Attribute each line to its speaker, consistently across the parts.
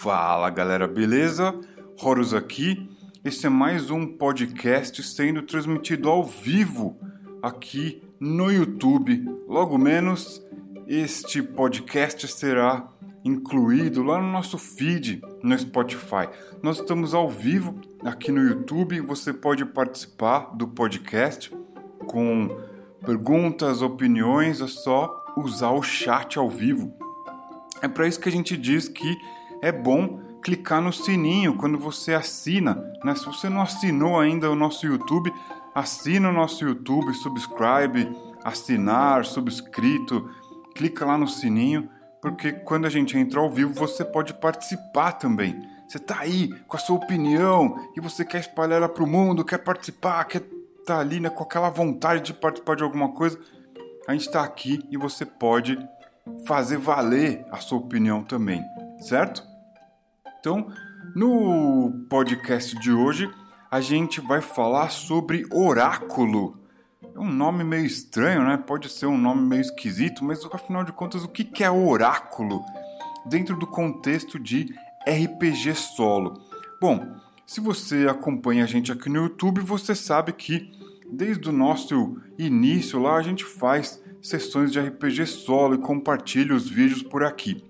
Speaker 1: Fala galera, beleza? Horus aqui. Esse é mais um podcast sendo transmitido ao vivo aqui no YouTube. Logo menos, este podcast será incluído lá no nosso feed no Spotify. Nós estamos ao vivo aqui no YouTube. Você pode participar do podcast com perguntas, opiniões. É só usar o chat ao vivo. É para isso que a gente diz que é bom clicar no sininho quando você assina. Né? Se você não assinou ainda o nosso YouTube, assina o nosso YouTube, subscribe, assinar, subscrito, clica lá no sininho, porque quando a gente entra ao vivo você pode participar também. Você está aí com a sua opinião e você quer espalhar ela para o mundo, quer participar, quer estar tá ali né, com aquela vontade de participar de alguma coisa. A gente está aqui e você pode fazer valer a sua opinião também, certo? Então, no podcast de hoje, a gente vai falar sobre oráculo. É um nome meio estranho, né? Pode ser um nome meio esquisito, mas afinal de contas, o que é oráculo dentro do contexto de RPG solo? Bom, se você acompanha a gente aqui no YouTube, você sabe que desde o nosso início lá a gente faz sessões de RPG solo e compartilha os vídeos por aqui.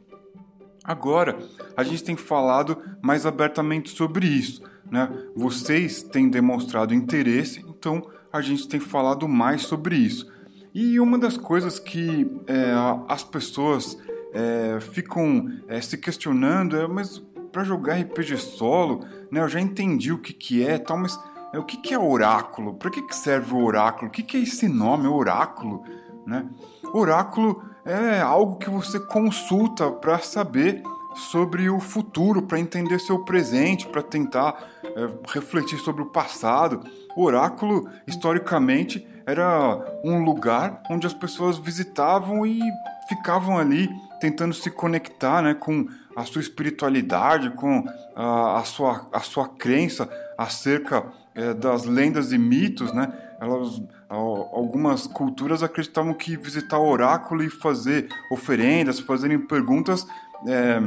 Speaker 1: Agora, a gente tem falado mais abertamente sobre isso. Né? Vocês têm demonstrado interesse, então a gente tem falado mais sobre isso. E uma das coisas que é, as pessoas é, ficam é, se questionando é: mas para jogar RPG solo, né, eu já entendi o que, que é, tal, mas é, o que, que é oráculo? Para que, que serve o oráculo? O que, que é esse nome, oráculo? Né? Oráculo é algo que você consulta para saber sobre o futuro, para entender seu presente, para tentar é, refletir sobre o passado. O oráculo, historicamente, era um lugar onde as pessoas visitavam e ficavam ali tentando se conectar né, com a sua espiritualidade, com a, a, sua, a sua crença acerca é, das lendas e mitos, né? Elas, algumas culturas acreditavam que visitar o oráculo e fazer oferendas, fazerem perguntas, é,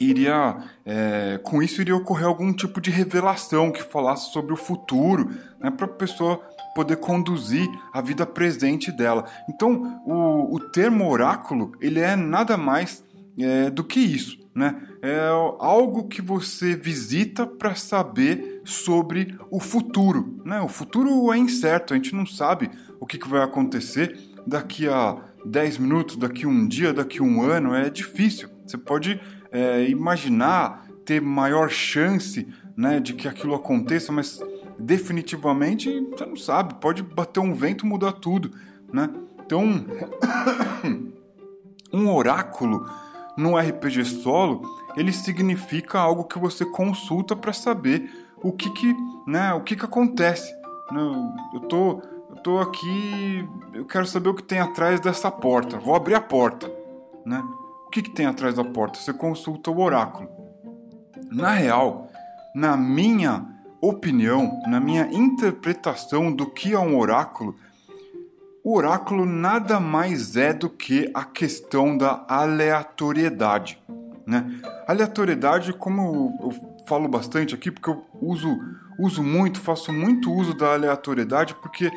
Speaker 1: iria, é, com isso iria ocorrer algum tipo de revelação que falasse sobre o futuro, né, para a pessoa poder conduzir a vida presente dela. Então, o, o termo oráculo ele é nada mais é, do que isso né? É algo que você visita para saber sobre o futuro, né? O futuro é incerto, a gente não sabe o que, que vai acontecer daqui a 10 minutos, daqui a um dia, daqui a um ano, é difícil. Você pode é, imaginar ter maior chance né, de que aquilo aconteça, mas definitivamente você não sabe, pode bater um vento mudar tudo, né? Então, um oráculo no RPG solo, ele significa algo que você consulta para saber o que que, né, o que que acontece. Eu tô, eu tô aqui, eu quero saber o que tem atrás dessa porta. Vou abrir a porta, né? O que que tem atrás da porta? Você consulta o oráculo. Na real, na minha opinião, na minha interpretação do que é um oráculo, o oráculo nada mais é do que a questão da aleatoriedade. Né? Aleatoriedade, como eu falo bastante aqui, porque eu uso, uso muito, faço muito uso da aleatoriedade, porque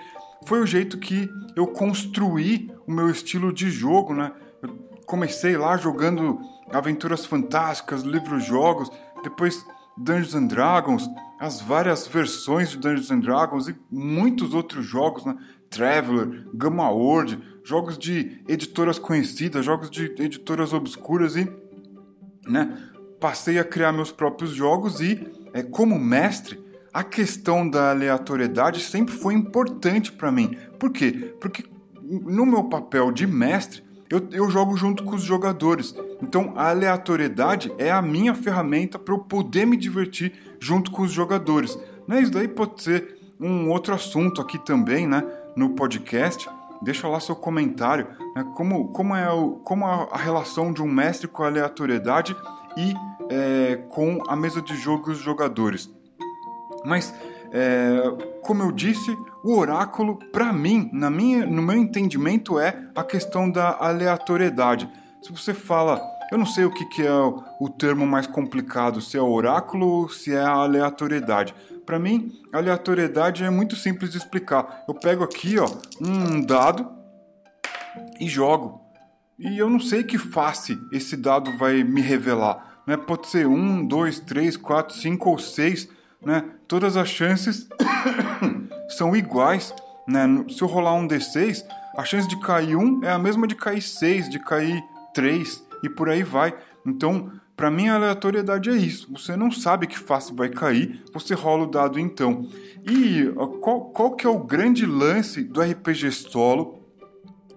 Speaker 1: foi o jeito que eu construí o meu estilo de jogo. Né? Eu comecei lá jogando aventuras fantásticas, livros-jogos, depois Dungeons and Dragons, as várias versões de Dungeons and Dragons e muitos outros jogos, né? Traveler, Gamma World, jogos de editoras conhecidas, jogos de editoras obscuras e, né, passei a criar meus próprios jogos e, é, como mestre, a questão da aleatoriedade sempre foi importante para mim. Por quê? Porque no meu papel de mestre, eu, eu, jogo junto com os jogadores. Então a aleatoriedade é a minha ferramenta para eu poder me divertir junto com os jogadores. Né? Isso daí pode ser um outro assunto aqui também, né? No podcast, deixa lá seu comentário, né, como, como é o, como a, relação de um mestre com a aleatoriedade e é, com a mesa de jogo e os jogadores. Mas, é, como eu disse, o oráculo, para mim, na minha, no meu entendimento, é a questão da aleatoriedade. Se você fala, Eu não sei o que, que é o termo mais complicado, se é oráculo ou se é aleatoriedade. Para mim, aleatoriedade é muito simples de explicar. Eu pego aqui ó, um dado e jogo. E eu não sei que face esse dado vai me revelar. Né? Pode ser um, dois, três, quatro, cinco ou seis. Né? Todas as chances são iguais. Né? Se eu rolar um D6, a chance de cair um é a mesma de cair seis, de cair três e por aí vai. Então, para mim, a aleatoriedade é isso. Você não sabe que face vai cair, você rola o dado então. E qual, qual que é o grande lance do RPG solo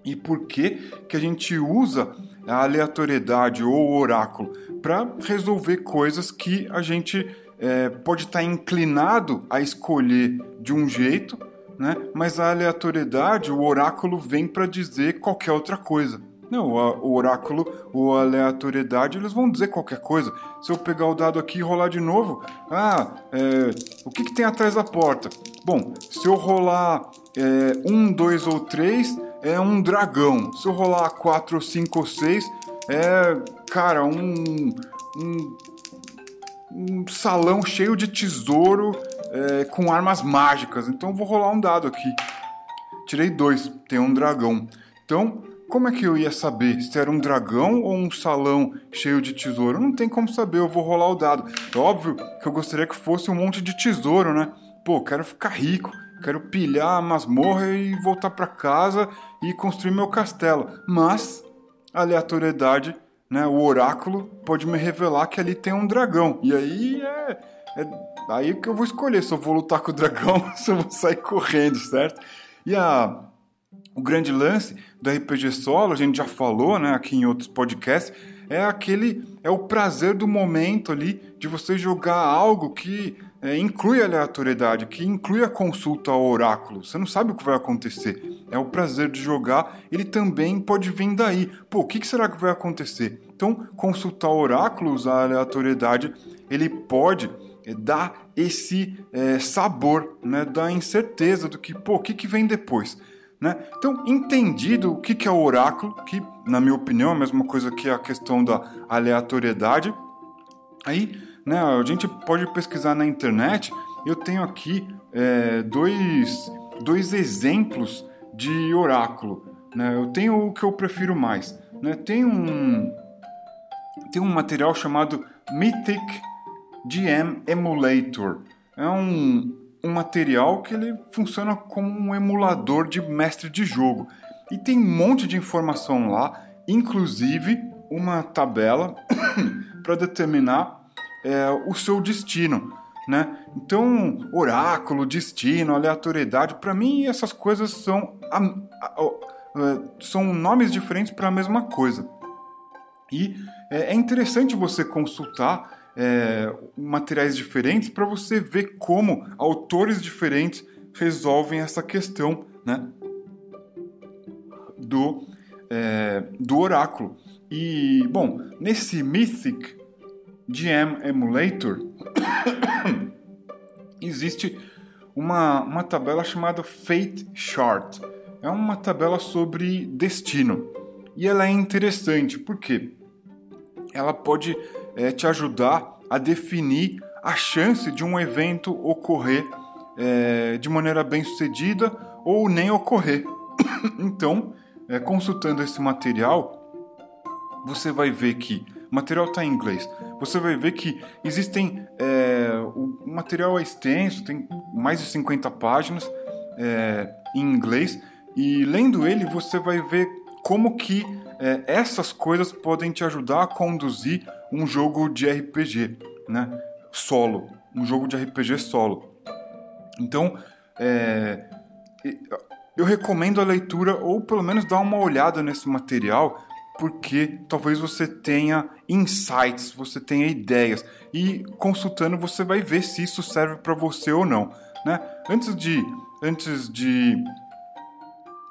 Speaker 1: e por que, que a gente usa a aleatoriedade ou o oráculo? Para resolver coisas que a gente é, pode estar tá inclinado a escolher de um jeito, né? mas a aleatoriedade, o oráculo, vem para dizer qualquer outra coisa. Não, o oráculo ou aleatoriedade, eles vão dizer qualquer coisa. Se eu pegar o dado aqui e rolar de novo, ah, é, o que, que tem atrás da porta? Bom, se eu rolar é, um, dois ou três, é um dragão. Se eu rolar quatro, cinco ou seis, é, cara, um, um, um salão cheio de tesouro é, com armas mágicas. Então eu vou rolar um dado aqui. Tirei dois, tem um dragão. Então, como é que eu ia saber se era um dragão ou um salão cheio de tesouro? Não tem como saber, eu vou rolar o dado. É óbvio que eu gostaria que fosse um monte de tesouro, né? Pô, quero ficar rico, quero pilhar a masmorra e voltar para casa e construir meu castelo. Mas aleatoriedade, né, o oráculo pode me revelar que ali tem um dragão. E aí é, é aí que eu vou escolher se eu vou lutar com o dragão se eu vou sair correndo, certo? E a o grande lance do RPG solo, a gente já falou, né, aqui em outros podcasts, é aquele é o prazer do momento ali de você jogar algo que é, inclui a aleatoriedade, que inclui a consulta ao oráculo. Você não sabe o que vai acontecer. É o prazer de jogar, ele também pode vir daí. Pô, o que, que será que vai acontecer? Então, consultar oráculos, a aleatoriedade, ele pode é, dar esse é, sabor, né, da incerteza do que, pô, o que, que vem depois. Né? Então, entendido o que, é o oráculo, que, na minha opinião, é a mesma coisa que a questão da aleatoriedade, aí né, a gente pode pesquisar na internet. Eu tenho aqui é, dois, dois exemplos de oráculo. Né? Eu tenho o que eu prefiro mais. Né? Tem, um, tem um material chamado Mythic GM Emulator. É um, um material que ele funciona como um emulador de mestre de jogo. E tem um monte de informação lá, inclusive uma tabela para determinar é, o seu destino. Né? Então, oráculo, destino, aleatoriedade, para mim essas coisas são, a, a, a, é, são nomes diferentes para a mesma coisa. E é, é interessante você consultar é, materiais diferentes para você ver como autores diferentes resolvem essa questão né, do, é, do oráculo. E, bom, nesse Mythic GM Emulator existe uma, uma tabela chamada Fate Chart. É uma tabela sobre destino. E ela é interessante porque ela pode é, te ajudar a definir a chance de um evento ocorrer é, de maneira bem sucedida ou nem ocorrer. então, é, consultando esse material, você vai ver que o material está em inglês. Você vai ver que existem é, o material é extenso, tem mais de 50 páginas é, em inglês e lendo ele você vai ver como que é, essas coisas podem te ajudar a conduzir um jogo de RPG, né? Solo, um jogo de RPG solo. Então, é, eu recomendo a leitura ou pelo menos dar uma olhada nesse material, porque talvez você tenha insights, você tenha ideias e consultando você vai ver se isso serve para você ou não, né? Antes de antes de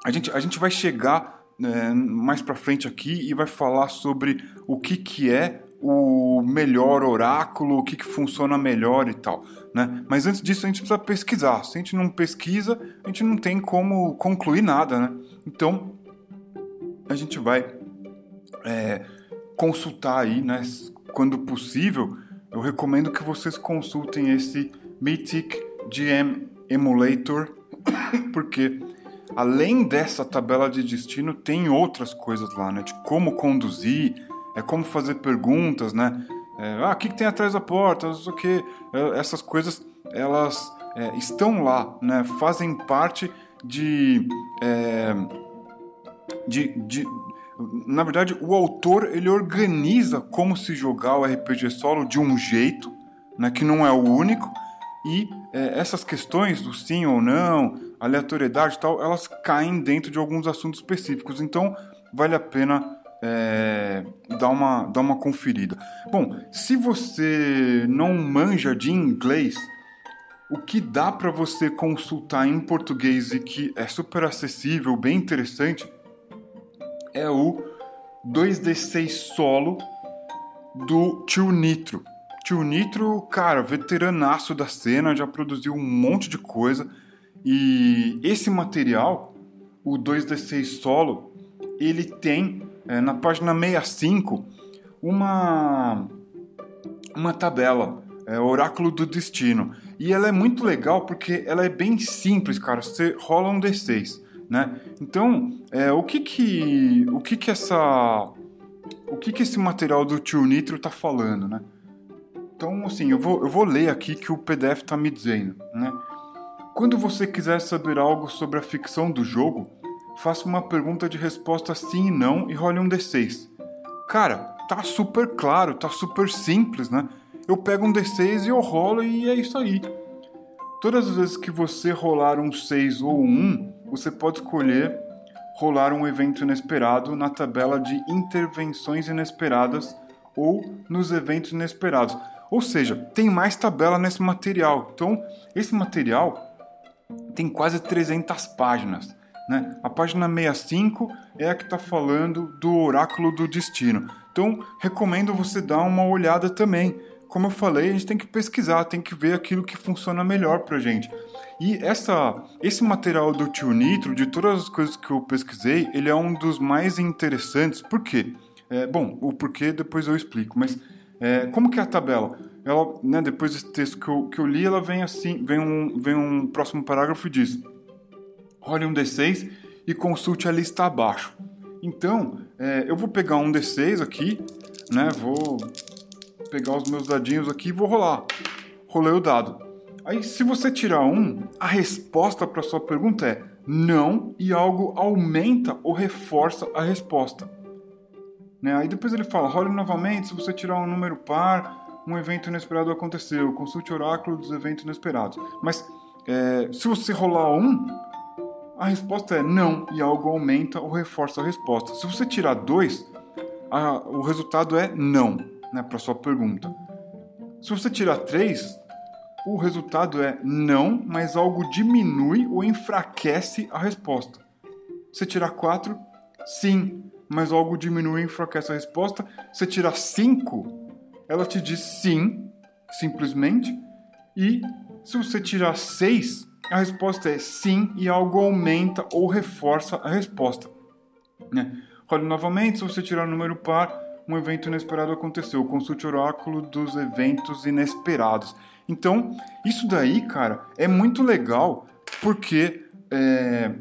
Speaker 1: a gente a gente vai chegar é, mais para frente aqui e vai falar sobre o que, que é o melhor oráculo, o que, que funciona melhor e tal. Né? Mas antes disso a gente precisa pesquisar. Se a gente não pesquisa, a gente não tem como concluir nada. Né? Então a gente vai é, consultar aí, né, quando possível, eu recomendo que vocês consultem esse Mythic GM Emulator, porque além dessa tabela de destino, tem outras coisas lá, né? De como conduzir, é como fazer perguntas, né? É, ah, o que, que, tem atrás da porta? o que. É, essas coisas, elas é, estão lá, né? Fazem parte de, é, de, de, na verdade, o autor ele organiza como se jogar o RPG solo de um jeito, né? Que não é o único e é, essas questões do sim ou não, aleatoriedade e tal, elas caem dentro de alguns assuntos específicos. Então, vale a pena é, dar, uma, dar uma conferida. Bom, se você não manja de inglês, o que dá para você consultar em português e que é super acessível, bem interessante, é o 2D6 solo do Tio Nitro. Tio Nitro, cara, veteranaço da cena, já produziu um monte de coisa. E esse material, o 2D6 solo, ele tem é, na página 65 uma, uma tabela, é, Oráculo do Destino. E ela é muito legal porque ela é bem simples, cara. Você rola um D6, né? Então, é, o que que o que que essa o que que esse material do Tio Nitro tá falando, né? Então, assim, eu vou, eu vou ler aqui que o PDF está me dizendo, né? Quando você quiser saber algo sobre a ficção do jogo, faça uma pergunta de resposta sim e não e role um D6. Cara, tá super claro, tá super simples, né? Eu pego um D6 e eu rolo e é isso aí. Todas as vezes que você rolar um 6 ou um 1, você pode escolher rolar um evento inesperado na tabela de intervenções inesperadas ou nos eventos inesperados. Ou seja, tem mais tabela nesse material. Então, esse material tem quase 300 páginas. Né? A página 65 é a que está falando do oráculo do destino. Então, recomendo você dar uma olhada também. Como eu falei, a gente tem que pesquisar, tem que ver aquilo que funciona melhor para gente. E essa, esse material do tio Nitro, de todas as coisas que eu pesquisei, ele é um dos mais interessantes. Por quê? É, bom, o porquê depois eu explico, mas é, como que é a tabela? Ela, né, depois desse texto que eu, que eu li, ela vem assim, vem um, vem um próximo parágrafo e diz: Olhe um D6 e consulte a lista abaixo. Então, é, eu vou pegar um D6 aqui, né? Vou pegar os meus dadinhos aqui e vou rolar. Rolei o dado. Aí, se você tirar um, a resposta para sua pergunta é não e algo aumenta ou reforça a resposta. Né? Aí depois ele fala, role novamente, se você tirar um número par, um evento inesperado aconteceu, consulte o oráculo dos eventos inesperados. Mas é, se você rolar um, a resposta é não, e algo aumenta ou reforça a resposta. Se você tirar dois, a, o resultado é não, né, para sua pergunta. Se você tirar três, o resultado é não, mas algo diminui ou enfraquece a resposta. Se tirar quatro, sim, mas algo diminui e enfraquece a resposta. Você tira 5, ela te diz sim, simplesmente. E se você tirar 6, a resposta é sim e algo aumenta ou reforça a resposta. Né? Role novamente, se você tirar o número par, um evento inesperado aconteceu. Consulte o oráculo dos eventos inesperados. Então, isso daí, cara, é muito legal porque é,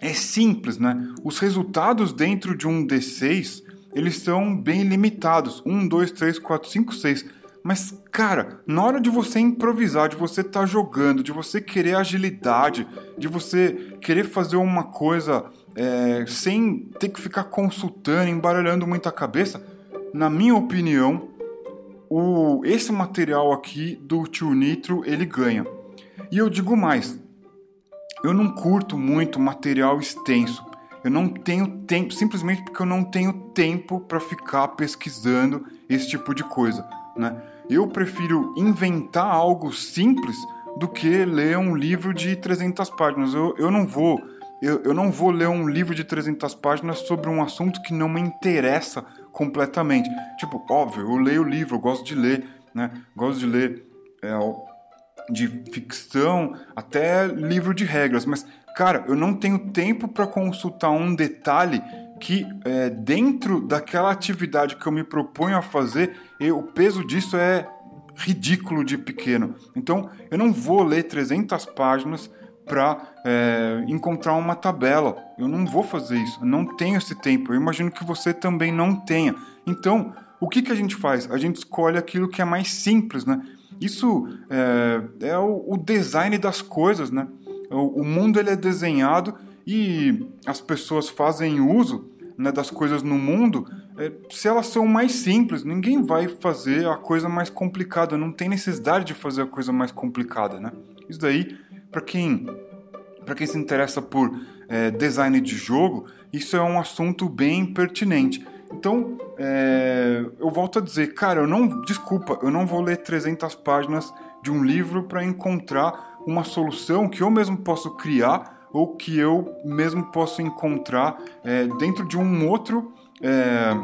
Speaker 1: é simples, né? Os resultados dentro de um D6, eles são bem limitados. 1, 2, 3, 4, 5, 6. Mas, cara, na hora de você improvisar, de você estar tá jogando, de você querer agilidade, de você querer fazer uma coisa é, sem ter que ficar consultando, embaralhando muita cabeça, na minha opinião, o, esse material aqui do Tio Nitro, ele ganha. E eu digo mais, eu não curto muito material extenso. Eu não tenho tempo, simplesmente porque eu não tenho tempo para ficar pesquisando esse tipo de coisa, né? Eu prefiro inventar algo simples do que ler um livro de 300 páginas. Eu, eu não vou eu, eu não vou ler um livro de 300 páginas sobre um assunto que não me interessa completamente. Tipo, óbvio, eu leio livro, eu gosto de ler, né? Gosto de ler é, de ficção até livro de regras, mas cara, eu não tenho tempo para consultar um detalhe que é, dentro daquela atividade que eu me proponho a fazer, eu, o peso disso é ridículo de pequeno. Então eu não vou ler 300 páginas para é, encontrar uma tabela. Eu não vou fazer isso. Eu não tenho esse tempo. Eu imagino que você também não tenha. Então, o que, que a gente faz? A gente escolhe aquilo que é mais simples, né? Isso é, é o, o, design das coisas, né? O, o, mundo ele é desenhado e as pessoas fazem uso né, das coisas no mundo é, se elas são mais simples. Ninguém vai fazer a coisa mais complicada. Não tem necessidade de fazer a coisa mais complicada, né? Isso daí, para quem para quem se interessa por é, design de jogo, isso é um assunto bem pertinente. Então, é, eu volto a dizer, cara, eu não, desculpa, eu não vou ler 300 páginas de um livro para encontrar uma solução que eu mesmo posso criar ou que eu mesmo posso encontrar é, dentro de um outro é,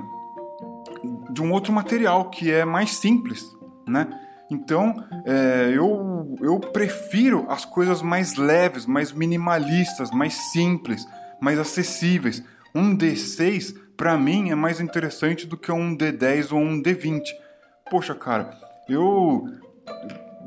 Speaker 1: de um outro material que é mais simples, né? Então, é, eu, eu prefiro as coisas mais leves, mais minimalistas, mais simples, mais acessíveis. Um D6 para mim é mais interessante do que um D10 ou um D20. Poxa, cara, eu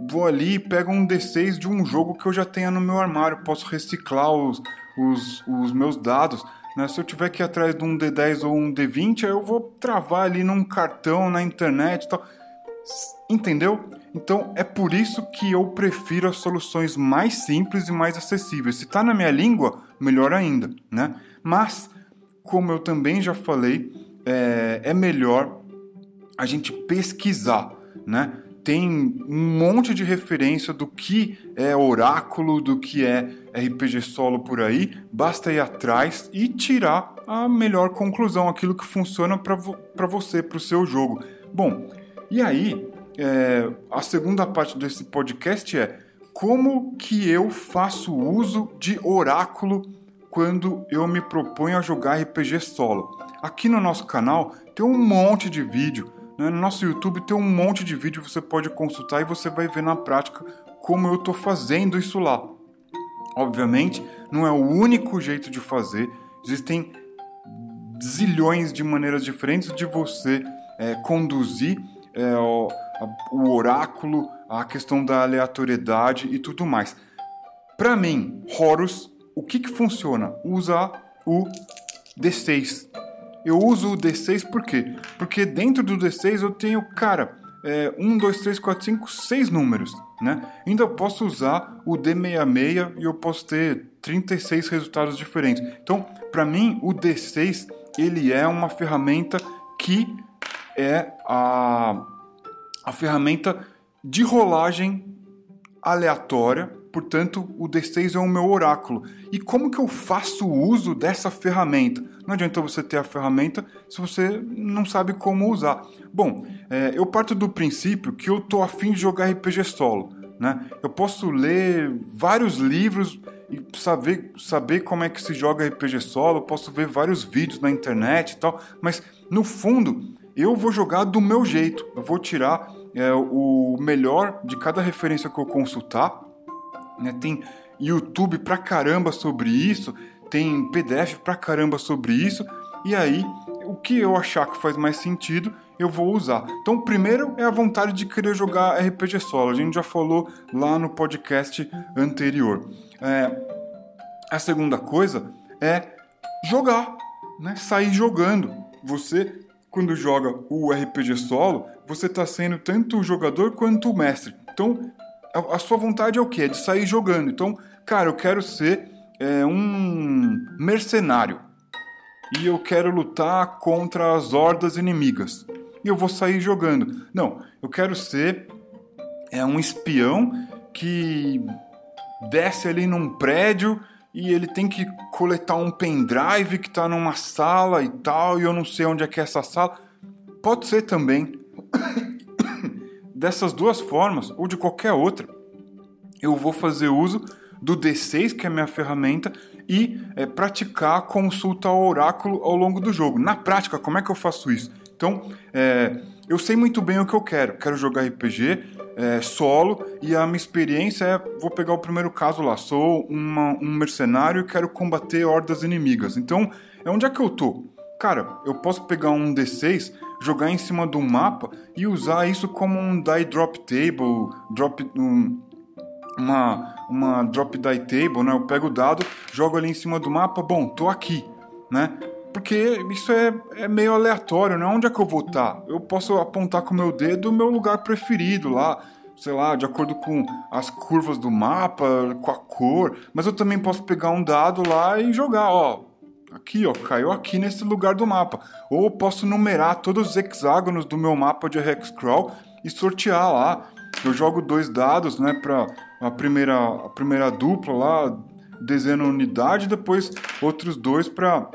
Speaker 1: vou ali e pego um D6 de um jogo que eu já tenha no meu armário, posso reciclar os, os, os meus dados. Né? Se eu tiver que ir atrás de um D10 ou um D20, eu vou travar ali num cartão na internet e tal. Entendeu? Então é por isso que eu prefiro as soluções mais simples e mais acessíveis. Se está na minha língua, melhor ainda, né? Mas como eu também já falei, é, é melhor a gente pesquisar, né? Tem um monte de referência do que é oráculo, do que é RPG solo por aí. Basta ir atrás e tirar a melhor conclusão, aquilo que funciona para vo você, para o seu jogo. Bom, e aí, é, a segunda parte desse podcast é como que eu faço uso de oráculo quando eu me proponho a jogar RPG solo. Aqui no nosso canal tem um monte de vídeo? No nosso YouTube tem um monte de vídeo você pode consultar e você vai ver na prática como eu estou fazendo isso lá. Obviamente, não é o único jeito de fazer, existem zilhões de maneiras diferentes de você é, conduzir é, o, o oráculo, a questão da aleatoriedade e tudo mais. Para mim, Horus o que, que funciona? Usar o D6. Eu uso o D6 por quê? Porque dentro do D6 eu tenho, cara, é, 1, 2, 3, 4, 5, 6 números, né? Ainda posso usar o D66 e eu posso ter 36 resultados diferentes. Então, para mim, o D6 ele é uma ferramenta que é a, a ferramenta de rolagem aleatória portanto, o D6 é o meu oráculo. E como que eu faço uso dessa ferramenta? Não adianta você ter a ferramenta se você não sabe como usar. Bom, é, eu parto do princípio que eu tô afim de jogar RPG solo. Né? Eu posso ler vários livros e saber, saber como é que se joga RPG solo, posso ver vários vídeos na internet e tal, mas no fundo eu vou jogar do meu jeito. Eu vou tirar é, o melhor de cada referência que eu consultar né? Tem YouTube pra caramba sobre isso, tem PDF pra caramba sobre isso, e aí o que eu achar que faz mais sentido, eu vou usar. Então, primeiro é a vontade de querer jogar RPG solo. A gente já falou lá no podcast anterior. É, a segunda coisa é jogar, né? Sair jogando. Você, quando joga o RPG solo, você está sendo tanto o jogador quanto o mestre. Então, a, a sua vontade é o quê? É de sair jogando. Então, cara, eu quero ser é, um mercenário. E eu quero lutar contra as hordas inimigas. E eu vou sair jogando. Não, eu quero ser é, um espião que desce ali num prédio e ele tem que coletar um pendrive que está numa sala e tal, e eu não sei onde é que é essa sala. Pode ser também dessas duas formas ou de qualquer outra, eu vou fazer uso do D6, que é a minha ferramenta, e é, praticar a consulta ao oráculo ao longo do jogo. Na prática, como é que eu faço isso? Então, é, eu sei muito bem o que eu quero. Quero jogar RPG é, solo e a minha experiência é: vou pegar o primeiro caso lá. Sou uma, um mercenário e quero combater hordas inimigas. Então, é onde é que eu tô? Cara, eu posso pegar um D6, jogar em cima do mapa e usar isso como um die drop table, drop um, uma uma drop die table, né? Eu pego o dado, jogo ali em cima do mapa, bom, tô aqui, né? Porque isso é, é meio aleatório, né? Onde é que eu vou estar? Tá? Eu posso apontar com o meu dedo o meu lugar preferido lá, sei lá, de acordo com as curvas do mapa, com a cor, mas eu também posso pegar um dado lá e jogar, ó, aqui, ó, caiu aqui nesse lugar do mapa. Ou eu posso numerar todos os hexágonos do meu mapa de Hexcrawl e sortear lá. Eu jogo dois dados, né, para a primeira, a primeira dupla lá, dezena unidade, depois outros dois para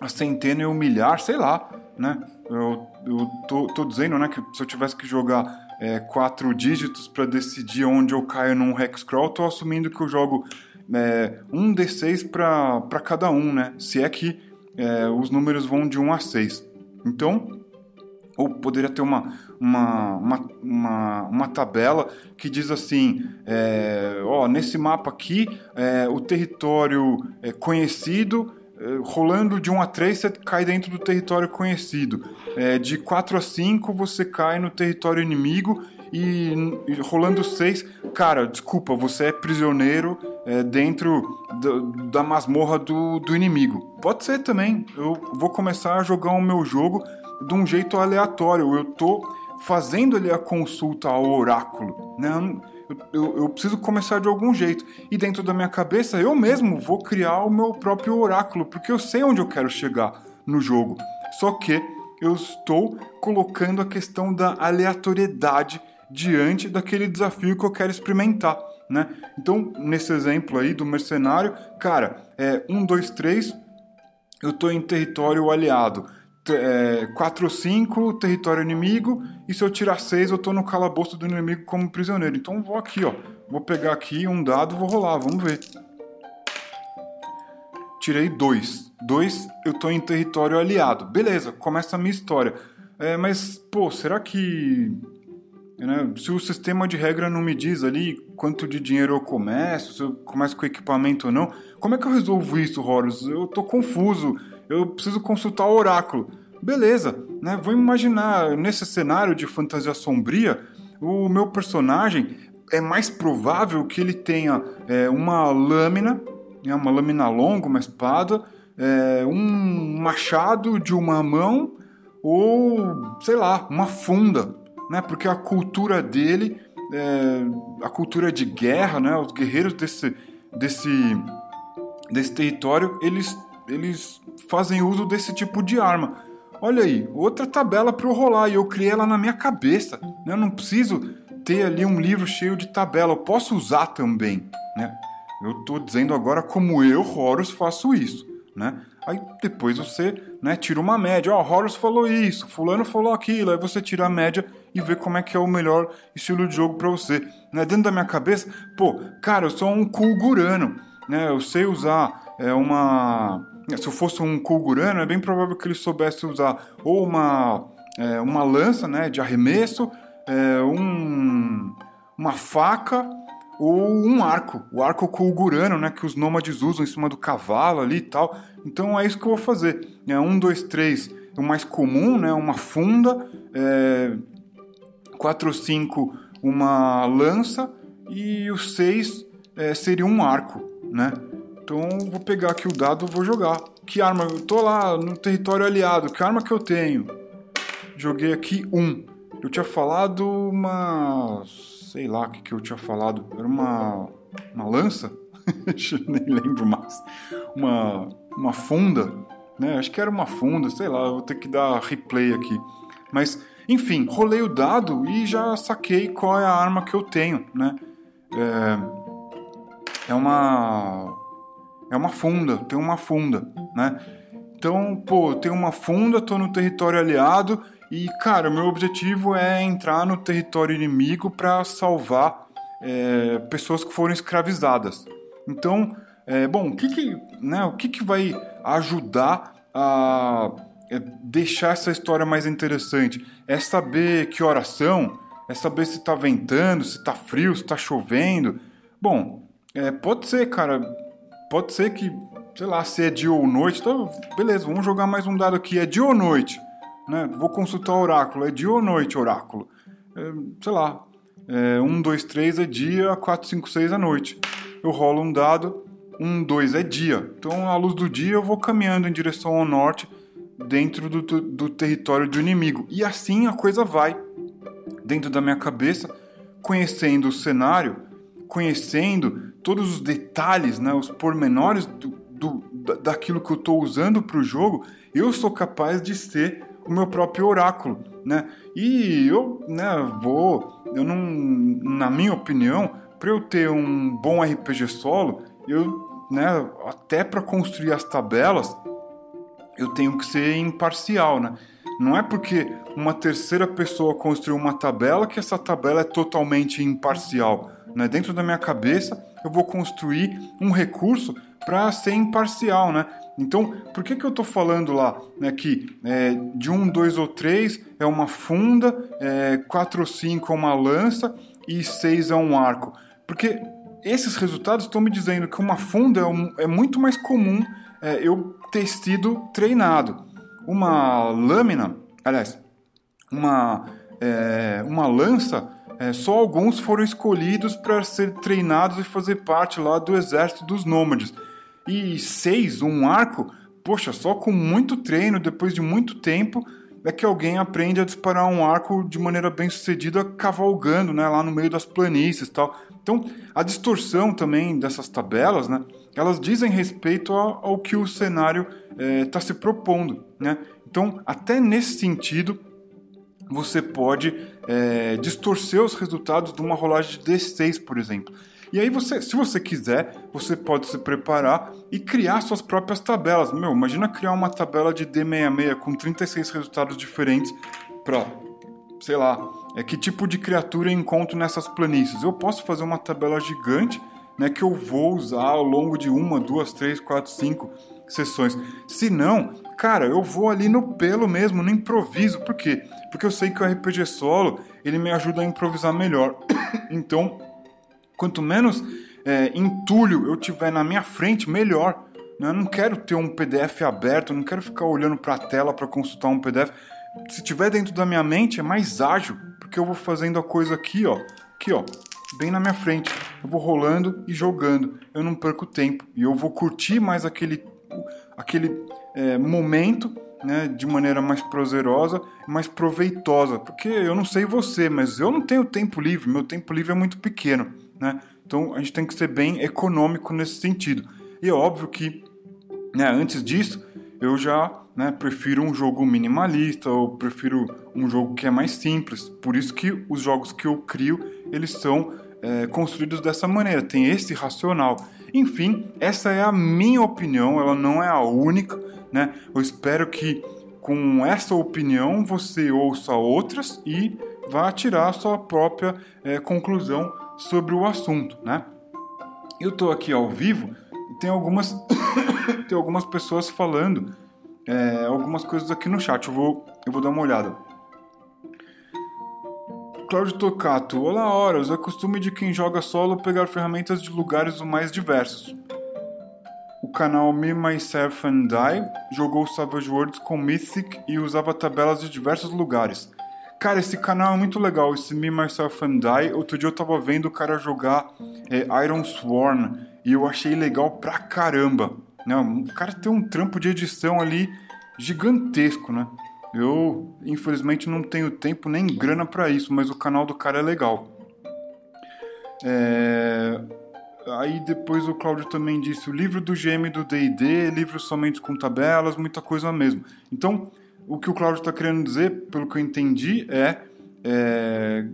Speaker 1: a centena e o milhar, sei lá, né? Eu, eu tô, tô dizendo, né, que se eu tivesse que jogar é, quatro dígitos para decidir onde eu caio num hexcrawl, tô assumindo que eu jogo é, um D6 para cada um, né? Se é que é, os números vão de 1 a 6. Então, ou poderia ter uma, uma, uma, uma, uma tabela que diz assim: é, ó, nesse mapa aqui, é, o território é conhecido é, rolando de 1 a 3 você cai dentro do território conhecido. É, de 4 a 5 você cai no território inimigo. E, e rolando 6, cara, desculpa, você é prisioneiro é, dentro do, da masmorra do, do inimigo. Pode ser também. Eu vou começar a jogar o meu jogo de um jeito aleatório. Eu tô fazendo ali a consulta ao oráculo, né? Eu, eu, eu, preciso começar de algum jeito. E dentro da minha cabeça, eu mesmo vou criar o meu próprio oráculo, porque eu sei onde eu quero chegar no jogo. Só que eu estou colocando a questão da aleatoriedade diante daquele desafio que eu quero experimentar. Né? Então, nesse exemplo aí do mercenário, cara, é 1, 2, 3, eu estou em território aliado é, 4 ou 5, território inimigo, e se eu tirar 6, eu tô no calabouço do inimigo como prisioneiro. Então vou aqui, ó. Vou pegar aqui um dado vou rolar, vamos ver. Tirei 2. 2, eu tô em território aliado. Beleza, começa a minha história. É, mas, pô, será que. Né, se o sistema de regra não me diz ali quanto de dinheiro eu começo, se eu começo com equipamento ou não, como é que eu resolvo isso, Horus? Eu tô confuso eu preciso consultar o oráculo. Beleza, né? Vou imaginar nesse cenário de fantasia sombria, o meu personagem é mais provável que ele tenha é, uma lâmina, né, uma lâmina longa, uma espada, é, um machado de uma mão ou, sei lá, uma funda, né? Porque a cultura dele, é, a cultura de guerra, né? Os guerreiros desse, desse, desse território, eles eles fazem uso desse tipo de arma. Olha aí, outra tabela para eu rolar e eu criei ela na minha cabeça. Né? Eu não preciso ter ali um livro cheio de tabela, eu posso usar também. Né? Eu estou dizendo agora como eu, Horus, faço isso. Né? Aí depois você né, tira uma média. Ó, oh, Horus falou isso, fulano falou aquilo. Aí você tira a média e vê como é que é o melhor estilo de jogo para você. Né? Dentro da minha cabeça, pô, cara, eu sou um Kulgurano. Né? Eu sei usar é, uma se eu fosse um Kulgurano, é bem provável que ele soubesse usar ou uma, é, uma lança né, de arremesso, é, um, uma faca ou um arco. O arco Kulgurano, né, que os nômades usam em cima do cavalo ali e tal. Então é isso que eu vou fazer. É, um, dois, três, o mais comum, né, uma funda. É, quatro, cinco, uma lança. E o seis é, seria um arco, né? Então vou pegar aqui o dado vou jogar. Que arma? Eu tô lá no território aliado. Que arma que eu tenho? Joguei aqui um. Eu tinha falado uma. Sei lá o que, que eu tinha falado. Era uma. Uma lança? Nem lembro mais. Uma. Uma funda. Né? Acho que era uma funda, sei lá. Vou ter que dar replay aqui. Mas, enfim, rolei o dado e já saquei qual é a arma que eu tenho, né? É, é uma é uma funda, tem uma funda, né? Então, pô, tem uma funda, tô no território aliado e, cara, meu objetivo é entrar no território inimigo para salvar é, pessoas que foram escravizadas. Então, é, bom, o que que, né, o que que vai ajudar a é, deixar essa história mais interessante? É saber que oração, é saber se tá ventando, se tá frio, se tá chovendo. Bom, é, pode ser, cara, pode ser que sei lá, se é dia ou noite. Então, beleza, vamos jogar mais um dado aqui. É dia ou noite? Né? Vou consultar o oráculo. É dia ou noite, oráculo? É, sei lá. É, 1, 2, 3 é dia, 4, 5, 6 é noite. Eu rolo um dado, 1, 2 é dia. Então, à luz do dia, eu vou caminhando em direção ao norte, dentro do, do, território do inimigo. E assim a coisa vai. Dentro da minha cabeça, conhecendo o cenário, conhecendo todos os detalhes, né, os pormenores do, do, daquilo que eu estou usando para o jogo, eu sou capaz de ser o meu próprio oráculo, né? E eu, né, vou, eu não, na minha opinião, para eu ter um bom RPG solo, eu, né, até para construir as tabelas, eu tenho que ser imparcial, né? Não é porque uma terceira pessoa construiu uma tabela que essa tabela é totalmente imparcial. Né? Dentro da minha cabeça, eu vou construir um recurso para ser imparcial, né? Então, por que, que eu estou falando lá né, que é, de um, dois ou três é uma funda, é, quatro ou cinco é uma lança e seis é um arco? Porque esses resultados estão me dizendo que uma funda é, um, é muito mais comum é, eu ter sido treinado. Uma lâmina, aliás, uma, é, uma lança, é, só alguns foram escolhidos para ser treinados e fazer parte lá do exército dos nômades. E seis, um arco, poxa, só com muito treino, depois de muito tempo, é que alguém aprende a disparar um arco de maneira bem sucedida, cavalgando, né, lá no meio das planícies, tal. Então, a distorção também dessas tabelas, né, elas dizem respeito ao, ao que o cenário está é, se propondo, né. Então, até nesse sentido, você pode é, distorcer os resultados de uma rolagem de D6, por exemplo. E aí você, se você quiser, você pode se preparar e criar suas próprias tabelas. Meu, imagina criar uma tabela de D66 com 36 resultados diferentes para, sei lá, é que tipo de criatura eu encontro nessas planícies. Eu posso fazer uma tabela gigante, né, que eu vou usar ao longo de uma, duas, três, quatro, cinco sessões. Se não, cara, eu vou ali no pelo mesmo, no improviso. Por quê? Porque eu sei que o RPG solo, ele me ajuda a improvisar melhor. então, Quanto menos é, entulho eu tiver na minha frente, melhor. Né? Eu não quero ter um PDF aberto, não quero ficar olhando para a tela para consultar um PDF. Se tiver dentro da minha mente, é mais ágil, porque eu vou fazendo a coisa aqui, ó, aqui, ó, bem na minha frente. Eu vou rolando e jogando. Eu não perco tempo e eu vou curtir mais aquele, aquele é, momento né, de maneira mais prazerosa, mais proveitosa. Porque eu não sei você, mas eu não tenho tempo livre, meu tempo livre é muito pequeno. Né? Então a gente tem que ser bem econômico nesse sentido. E é óbvio que né, antes disso eu já né, prefiro um jogo minimalista ou prefiro um jogo que é mais simples. Por isso que os jogos que eu crio eles são é, construídos dessa maneira, tem esse racional. Enfim, essa é a minha opinião, ela não é a única. Né? Eu espero que com essa opinião você ouça outras e vá tirar a sua própria é, conclusão sobre o assunto, né? Eu estou aqui ao vivo e tem algumas, tem algumas pessoas falando é, algumas coisas aqui no chat. Eu vou, eu vou dar uma olhada. Cláudio Tocato, olá horas, é costume de quem joga solo pegar ferramentas de lugares mais diversos. O canal Me, Myself and I jogou Savage Worlds com Mythic e usava tabelas de diversos lugares. Cara, esse canal é muito legal, esse Me, Myself and I. Outro dia eu tava vendo o cara jogar é, Iron Sworn e eu achei legal pra caramba. Né? O cara tem um trampo de edição ali gigantesco, né? Eu, infelizmente, não tenho tempo nem grana para isso, mas o canal do cara é legal. É... Aí depois o Cláudio também disse o livro do GM do D&D, livro somente com tabelas, muita coisa mesmo. Então, o que o Cláudio está querendo dizer, pelo que eu entendi, é, é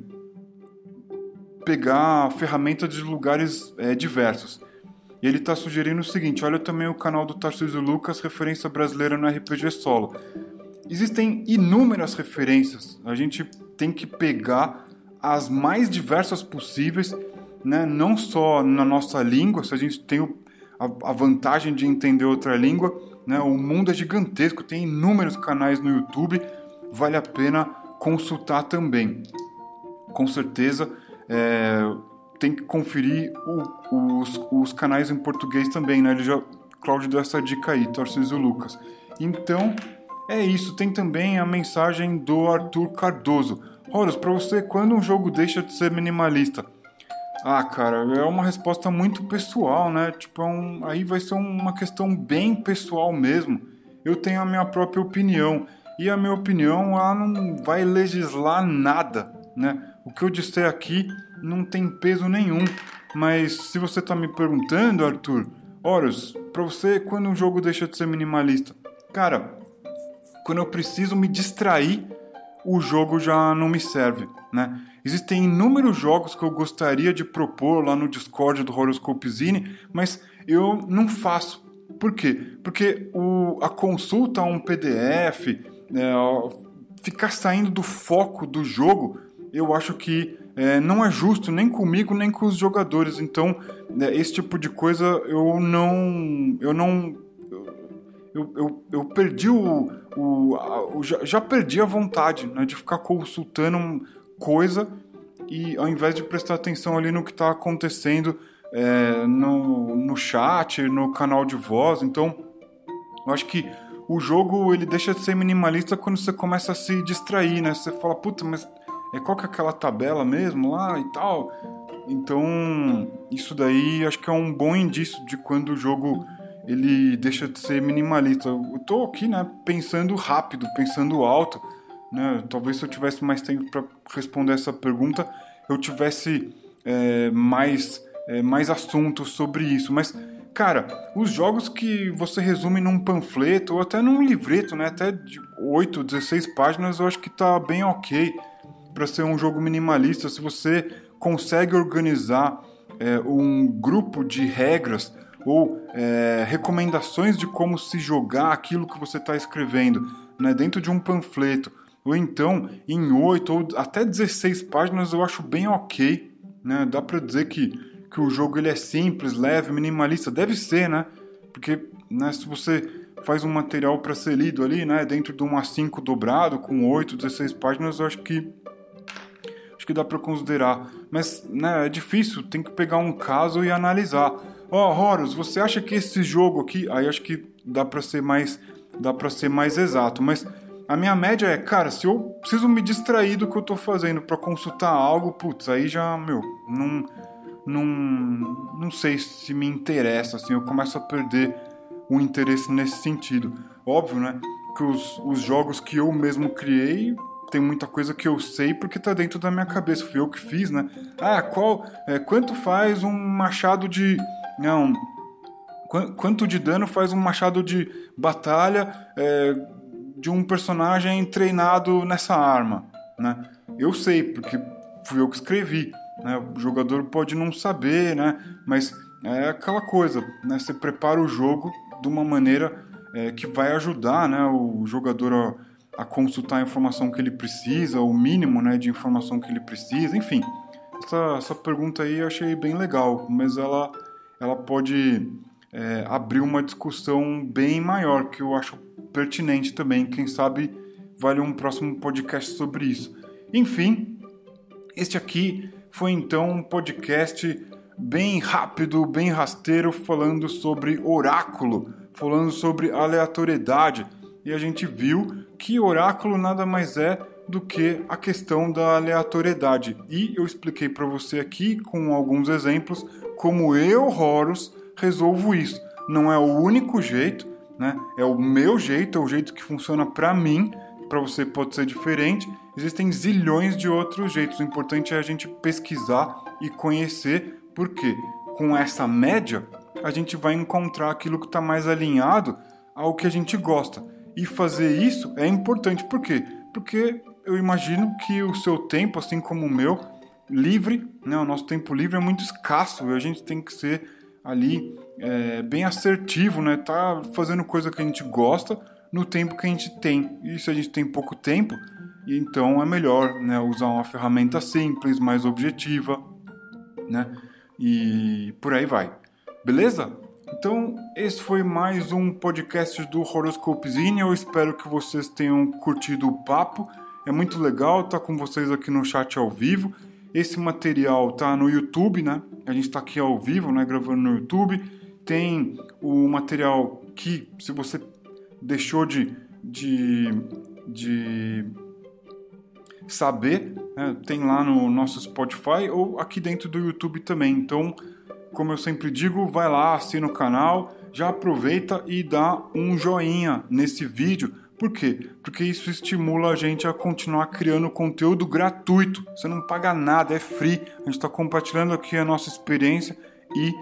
Speaker 1: pegar ferramentas de lugares é, diversos. E ele está sugerindo o seguinte: olha também o canal do Tarcísio Lucas, referência brasileira no RPG solo. Existem inúmeras referências. A gente tem que pegar as mais diversas possíveis, né? não só na nossa língua, se a gente tem a vantagem de entender outra língua, né? O mundo é gigantesco, tem inúmeros canais no YouTube, vale a pena consultar também. Com certeza é, tem que conferir o, os, os, canais em português também, né? Ele já Cláudio deu essa dica aí, Tarcísio Lucas. Então, é isso. Tem também a mensagem do Arthur Cardoso. Horus, para você, quando um jogo deixa de ser minimalista? Ah, cara, é uma resposta muito pessoal, né? Tipo, é um, aí vai ser uma questão bem pessoal mesmo. Eu tenho a minha própria opinião e a minha opinião ela não vai legislar nada, né? O que eu disser aqui não tem peso nenhum. Mas se você tá me perguntando, Arthur, Horus, para você, quando um jogo deixa de ser minimalista? Cara, quando eu preciso me distrair, o jogo já não me serve, né? Existem inúmeros jogos que eu gostaria de propor lá no Discord do Horoscope Zine, mas eu não faço. Por quê? Porque o, a consulta a um PDF, é, ficar saindo do foco do jogo, eu acho que é, não é justo nem comigo nem com os jogadores. Então, é, esse tipo de coisa eu não, eu não eu, eu, eu perdi o. o, a, já, já, perdi a vontade né, de ficar consultando coisa e ao invés de prestar atenção ali no que está acontecendo é, no, no chat, no canal de voz. Então, eu acho que o jogo ele deixa de ser minimalista quando você começa a se distrair, né? Você fala, puta, mas é qual que é aquela tabela mesmo lá e tal? Então, isso daí acho que é um bom indício de quando o jogo ele deixa de ser minimalista. Eu tô aqui, né, pensando rápido, pensando alto, né? Talvez se eu tivesse mais tempo para responder essa pergunta, eu tivesse é, mais é, mais assuntos sobre isso. Mas, cara, os jogos que você resume num panfleto ou até num livreto, né, até de 8, 16 páginas, eu acho que tá bem ok para ser um jogo minimalista. Se você consegue organizar é, um grupo de regras ou é, recomendações de como se jogar aquilo que você está escrevendo né, dentro de um panfleto, ou então em 8 ou até 16 páginas, eu acho bem ok. Né? Dá para dizer que, que o jogo ele é simples, leve, minimalista. Deve ser, né? Porque né, se você faz um material para ser lido ali, né, dentro de um A5 dobrado, com 8, 16 páginas, eu acho que acho que dá para considerar. Mas né, é difícil, tem que pegar um caso e analisar. Ó, oh, Horus, você acha que esse jogo aqui, aí acho que dá para ser mais dá para ser mais exato, mas a minha média é, cara, se eu preciso me distrair do que eu tô fazendo para consultar algo, putz, aí já, meu, não não não sei se me interessa, assim, eu começo a perder o interesse nesse sentido. Óbvio, né, que os, os jogos que eu mesmo criei tem muita coisa que eu sei porque tá dentro da minha cabeça, fui eu que fiz, né? Ah, qual, é, quanto faz um machado de não. Quanto de dano faz um machado de batalha é, de um personagem treinado nessa arma? Né? Eu sei, porque fui eu que escrevi. Né? O jogador pode não saber, né? mas é aquela coisa: né? você prepara o jogo de uma maneira é, que vai ajudar né? o jogador a, a, consultar a informação que ele precisa, o mínimo né, de informação que ele precisa, enfim. Essa, essa pergunta aí eu achei bem legal, mas ela ela pode é, abrir uma discussão bem maior, que eu acho pertinente também. Quem sabe vale um próximo podcast sobre isso. Enfim, este aqui foi então um podcast bem rápido, bem rasteiro, falando sobre oráculo, falando sobre aleatoriedade. E a gente viu que oráculo nada mais é do que a questão da aleatoriedade. E eu expliquei para você aqui com alguns exemplos como eu, Horus, resolvo isso. Não é o único jeito, né? É o meu jeito, é o jeito que funciona para mim. Para você pode ser diferente. Existem zilhões de outros jeitos. O importante é a gente pesquisar e conhecer, porque com essa média a gente vai encontrar aquilo que está mais alinhado ao que a gente gosta. E fazer isso é importante. Por quê? Porque eu imagino que o seu tempo, assim como o meu, livre, né? O nosso tempo livre é muito escasso e a gente tem que ser ali é, bem assertivo, né? Tá fazendo coisa que a gente gosta no tempo que a gente tem. E se a gente tem pouco tempo, então é melhor, né? Usar uma ferramenta simples, mais objetiva, né? E por aí vai. Beleza? Então, esse foi mais um podcast do Horoscopezinho. Eu espero que vocês tenham curtido o papo. É muito legal estar com vocês aqui no chat ao vivo. Esse material tá no YouTube, né? A gente está aqui ao vivo, né? Gravando no YouTube. tem o material que, se você deixou de, de, de saber, né, tem lá no nosso Spotify ou aqui dentro do YouTube também. Então, como eu sempre digo, vai lá, assina o canal, já aproveita e dá um joinha nesse vídeo. Por quê? Porque isso estimula a gente a continuar criando conteúdo gratuito. Você não paga nada, é free. A gente está compartilhando aqui a nossa experiência e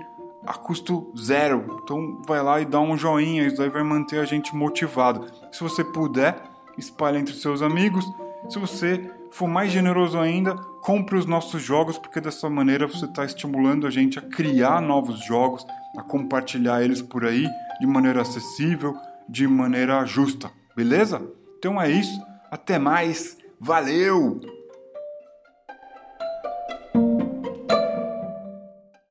Speaker 1: a custo zero. Então vai lá e dá um joinha, isso aí vai manter a gente motivado. Se você puder, espalhe entre seus amigos. Se você for mais generoso ainda, compre os nossos jogos, porque dessa maneira você está estimulando a gente a criar novos jogos, a compartilhar eles por aí de maneira acessível, de maneira justa, beleza? Então é isso, até mais, valeu!